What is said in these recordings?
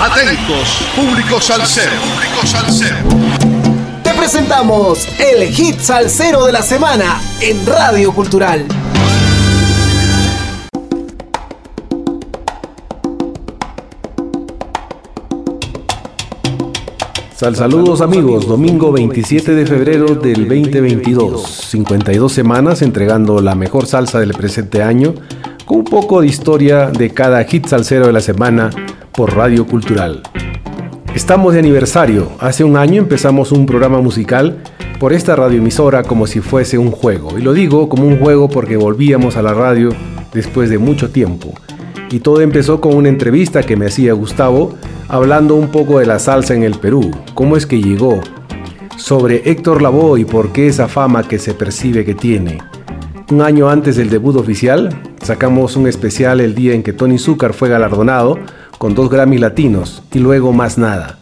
Atentos, público salsero. Público salsero. Te presentamos el hit salsero de la semana en Radio Cultural. Sal saludos amigos, domingo 27 de febrero del 2022, 52 semanas entregando la mejor salsa del presente año, con un poco de historia de cada hit salsero de la semana por Radio Cultural. Estamos de aniversario. Hace un año empezamos un programa musical por esta radioemisora como si fuese un juego. Y lo digo como un juego porque volvíamos a la radio después de mucho tiempo. Y todo empezó con una entrevista que me hacía Gustavo hablando un poco de la salsa en el Perú, cómo es que llegó, sobre Héctor Lavoe y por qué esa fama que se percibe que tiene. Un año antes del debut oficial, sacamos un especial el día en que Tony Zucker fue galardonado con dos Grammy latinos y luego más nada.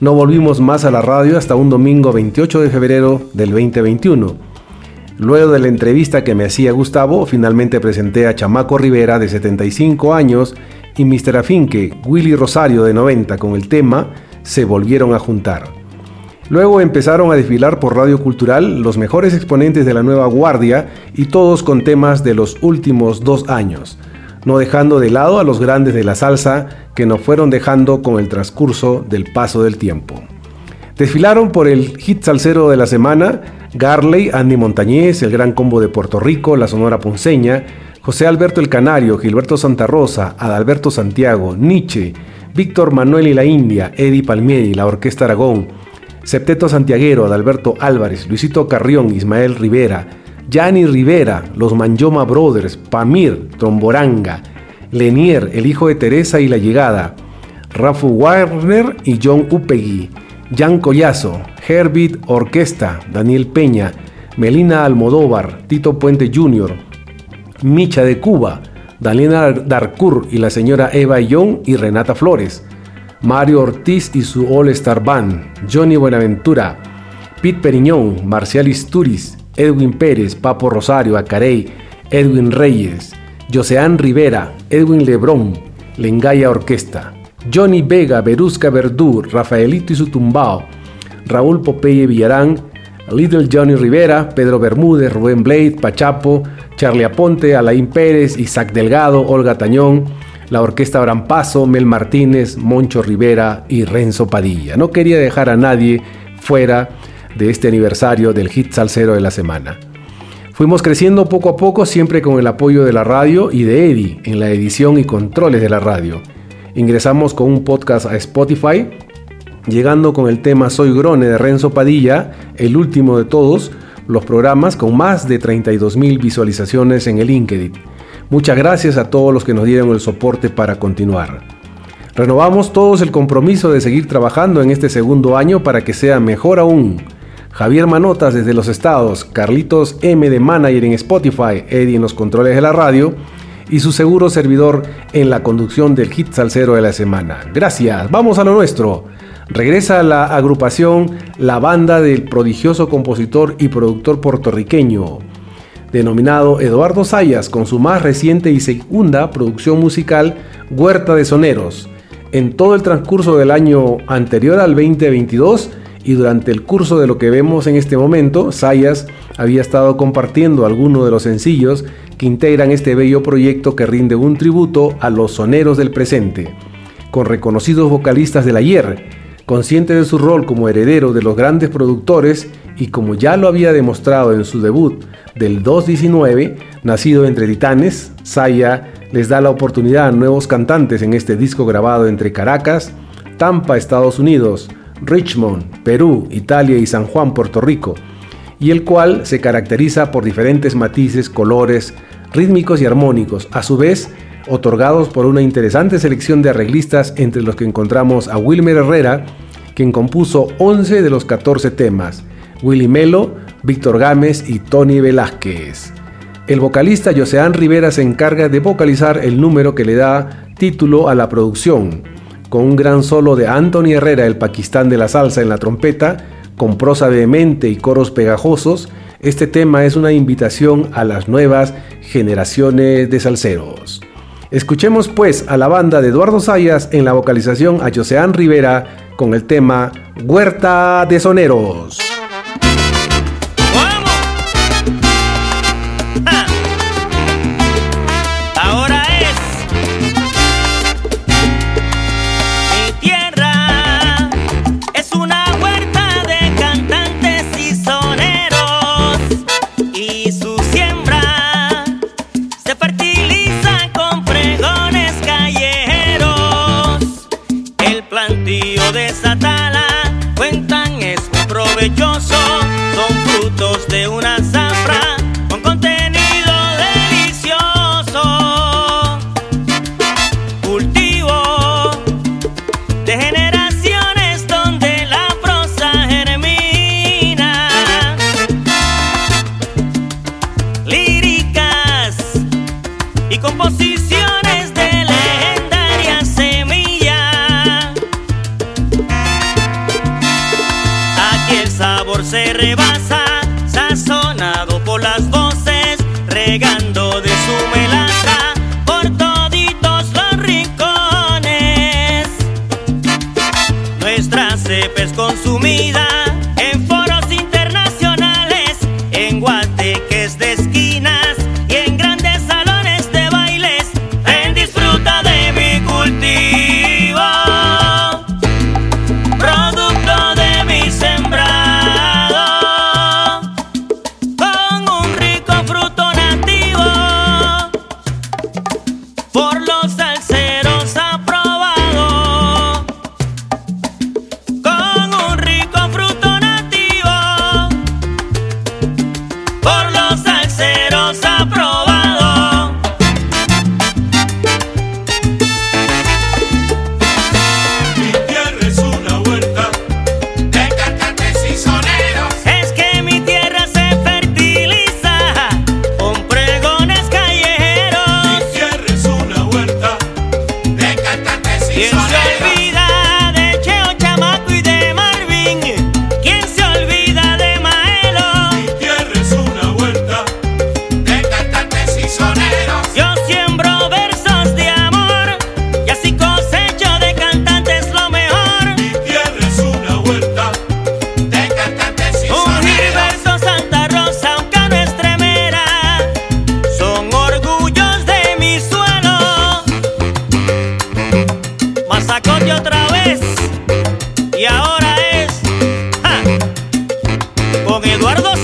No volvimos más a la radio hasta un domingo 28 de febrero del 2021. Luego de la entrevista que me hacía Gustavo, finalmente presenté a Chamaco Rivera de 75 años y Mr. Afinque, Willy Rosario de 90 con el tema Se volvieron a juntar. Luego empezaron a desfilar por Radio Cultural los mejores exponentes de la nueva guardia y todos con temas de los últimos dos años no dejando de lado a los grandes de la salsa que nos fueron dejando con el transcurso del paso del tiempo. Desfilaron por el hit salsero de la semana Garley, Andy Montañez, el Gran Combo de Puerto Rico, la Sonora Ponceña, José Alberto el Canario, Gilberto Santa Rosa, Adalberto Santiago, Nietzsche, Víctor Manuel y la India, Eddie Palmieri, la Orquesta Aragón, Septeto Santiaguero, Adalberto Álvarez, Luisito Carrión, Ismael Rivera, Yanni Rivera, los Manjoma Brothers, Pamir, Tromboranga, Lenier, el hijo de Teresa y la llegada, Rafu Warner y John Upegui, Jan Collazo, Herbit Orquesta, Daniel Peña, Melina Almodóvar, Tito Puente Jr., Micha de Cuba, Daniela Darcourt y la señora Eva Young y Renata Flores, Mario Ortiz y su All Star Band, Johnny Buenaventura, Pete Periñón, Marcial Isturiz, Edwin Pérez, Papo Rosario, Acarey, Edwin Reyes, Joseán Rivera, Edwin Lebrón, Lengaya Orquesta, Johnny Vega, Berusca Verdú, Rafaelito y su tumbao, Raúl Popeye Villarán, Little Johnny Rivera, Pedro Bermúdez, Rubén Blade, Pachapo, Charlie Aponte, Alain Pérez, Isaac Delgado, Olga Tañón, la orquesta Paso, Mel Martínez, Moncho Rivera y Renzo Padilla. No quería dejar a nadie fuera de este aniversario del hit salsero de la semana. Fuimos creciendo poco a poco siempre con el apoyo de la radio y de Eddie en la edición y controles de la radio. Ingresamos con un podcast a Spotify, llegando con el tema Soy Grone de Renzo Padilla, el último de todos, los programas con más de 32.000 visualizaciones en el LinkedIn. Muchas gracias a todos los que nos dieron el soporte para continuar. Renovamos todos el compromiso de seguir trabajando en este segundo año para que sea mejor aún Javier Manotas desde los estados, Carlitos M de Manager en Spotify, Eddie en los controles de la radio y su seguro servidor en la conducción del hit salsero de la semana. Gracias, vamos a lo nuestro. Regresa la agrupación La Banda del prodigioso compositor y productor puertorriqueño, denominado Eduardo Sayas, con su más reciente y segunda producción musical, Huerta de Soneros. En todo el transcurso del año anterior al 2022, y durante el curso de lo que vemos en este momento, Sayas había estado compartiendo algunos de los sencillos que integran este bello proyecto que rinde un tributo a los soneros del presente, con reconocidos vocalistas del ayer, consciente de su rol como heredero de los grandes productores y como ya lo había demostrado en su debut del 219, nacido entre titanes, Saya les da la oportunidad a nuevos cantantes en este disco grabado entre Caracas, Tampa, Estados Unidos, Richmond, Perú, Italia y San Juan, Puerto Rico, y el cual se caracteriza por diferentes matices, colores, rítmicos y armónicos, a su vez otorgados por una interesante selección de arreglistas entre los que encontramos a Wilmer Herrera, quien compuso 11 de los 14 temas, Willy Melo, Víctor Gámez y Tony Velázquez. El vocalista Joseán Rivera se encarga de vocalizar el número que le da título a la producción, con un gran solo de Anthony Herrera, el Pakistán de la salsa en la trompeta, con prosa vehemente y coros pegajosos, este tema es una invitación a las nuevas generaciones de salseros. Escuchemos pues a la banda de Eduardo Sayas en la vocalización a Joseán Rivera con el tema Huerta de Soneros. Eduardo.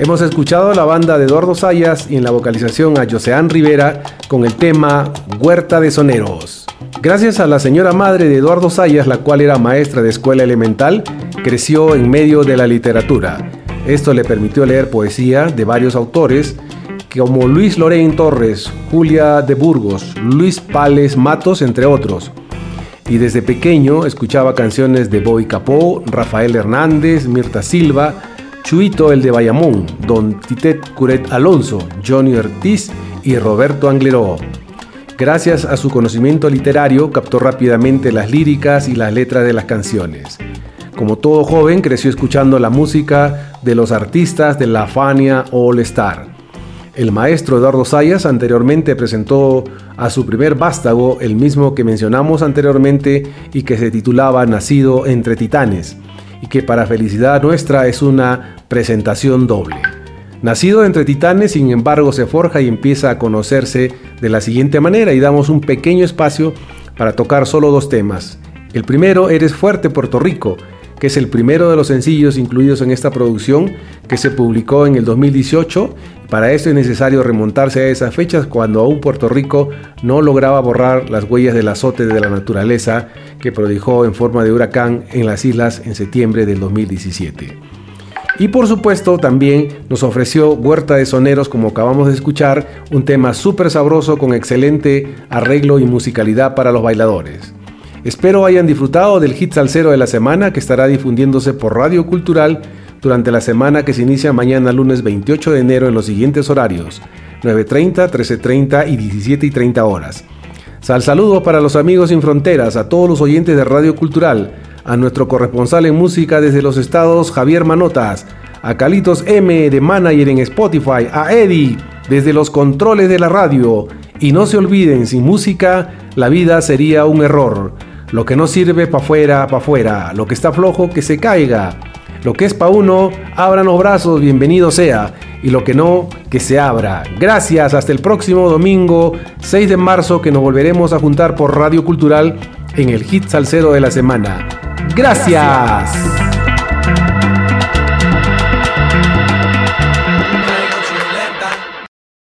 Hemos escuchado a la banda de Eduardo Sayas y en la vocalización a Joseán Rivera con el tema Huerta de Soneros. Gracias a la señora madre de Eduardo Sayas, la cual era maestra de escuela elemental, creció en medio de la literatura. Esto le permitió leer poesía de varios autores como Luis Lorén Torres, Julia de Burgos, Luis Pales Matos, entre otros. Y desde pequeño escuchaba canciones de Boy Capó, Rafael Hernández, Mirta Silva, Chuito el de Bayamón, Don Titet Curet Alonso, Johnny Ortiz y Roberto Angleró. Gracias a su conocimiento literario, captó rápidamente las líricas y las letras de las canciones. Como todo joven, creció escuchando la música de los artistas de la Fania All Star. El maestro Eduardo Sayas anteriormente presentó a su primer vástago, el mismo que mencionamos anteriormente y que se titulaba Nacido entre Titanes, y que para felicidad nuestra es una presentación doble. Nacido entre titanes, sin embargo, se forja y empieza a conocerse de la siguiente manera y damos un pequeño espacio para tocar solo dos temas. El primero, Eres fuerte Puerto Rico, que es el primero de los sencillos incluidos en esta producción que se publicó en el 2018. Para esto es necesario remontarse a esas fechas cuando aún Puerto Rico no lograba borrar las huellas del azote de la naturaleza que prodigó en forma de huracán en las islas en septiembre del 2017. Y por supuesto también nos ofreció Huerta de Soneros, como acabamos de escuchar, un tema súper sabroso con excelente arreglo y musicalidad para los bailadores. Espero hayan disfrutado del hit salsero de la semana que estará difundiéndose por Radio Cultural durante la semana que se inicia mañana lunes 28 de enero en los siguientes horarios 9.30, 13.30 y 17.30 horas. Sal saludos para los amigos sin fronteras, a todos los oyentes de Radio Cultural, a nuestro corresponsal en música desde los estados Javier Manotas, a Calitos M de Manager en Spotify, a Eddie desde los controles de la radio. Y no se olviden, sin música la vida sería un error. Lo que no sirve pa' fuera, pa' fuera. Lo que está flojo, que se caiga. Lo que es pa' uno, abran los brazos, bienvenido sea. Y lo que no, que se abra. Gracias, hasta el próximo domingo 6 de marzo que nos volveremos a juntar por Radio Cultural en el hit salsero de la semana. Gracias.